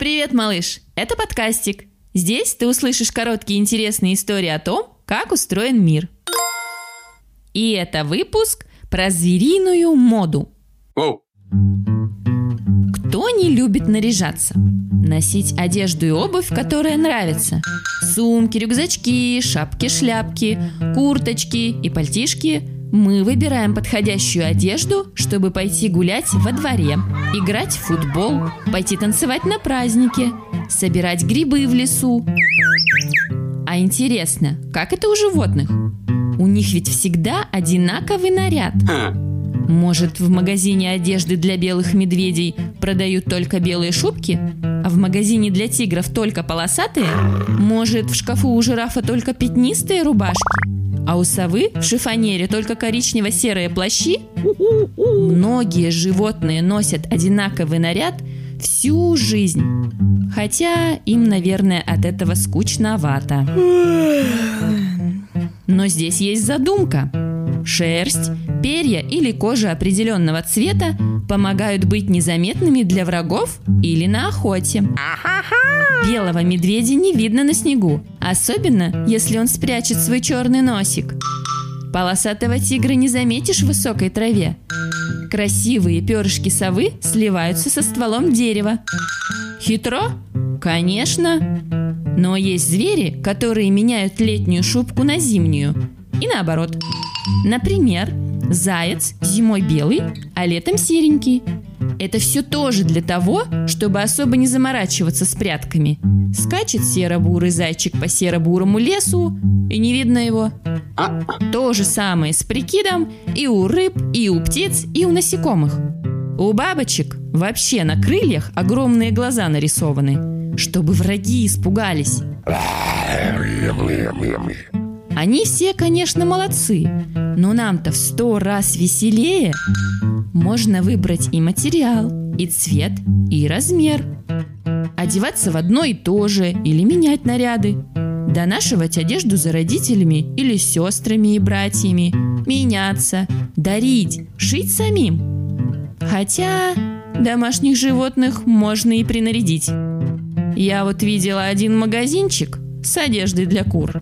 Привет, малыш! Это подкастик. Здесь ты услышишь короткие интересные истории о том, как устроен мир. И это выпуск про звериную моду. Воу. Кто не любит наряжаться? Носить одежду и обувь, которая нравится. Сумки, рюкзачки, шапки, шляпки, курточки и пальтишки. Мы выбираем подходящую одежду, чтобы пойти гулять во дворе, играть в футбол, пойти танцевать на празднике, собирать грибы в лесу. А интересно, как это у животных? У них ведь всегда одинаковый наряд. Может, в магазине одежды для белых медведей продают только белые шубки, а в магазине для тигров только полосатые? Может, в шкафу у жирафа только пятнистые рубашки, а у совы в шифонере только коричнево-серые плащи? Многие животные носят одинаковый наряд всю жизнь. Хотя им, наверное, от этого скучновато. Но здесь есть задумка. Шерсть, перья или кожа определенного цвета помогают быть незаметными для врагов или на охоте. Белого медведя не видно на снегу, особенно если он спрячет свой черный носик. Полосатого тигра не заметишь в высокой траве. Красивые перышки совы сливаются со стволом дерева. Хитро? Конечно. Но есть звери, которые меняют летнюю шубку на зимнюю. И наоборот. Например, заяц зимой белый, а летом серенький. Это все тоже для того, чтобы особо не заморачиваться с прятками. Скачет серо-бурый зайчик по серо-бурому лесу, и не видно его. А, То же самое с прикидом и у рыб, и у птиц, и у насекомых. У бабочек вообще на крыльях огромные глаза нарисованы, чтобы враги испугались. Они все, конечно, молодцы, но нам-то в сто раз веселее. Можно выбрать и материал, и цвет, и размер. Одеваться в одно и то же или менять наряды. Донашивать одежду за родителями или сестрами и братьями. Меняться, дарить, шить самим. Хотя домашних животных можно и принарядить. Я вот видела один магазинчик с одеждой для кур.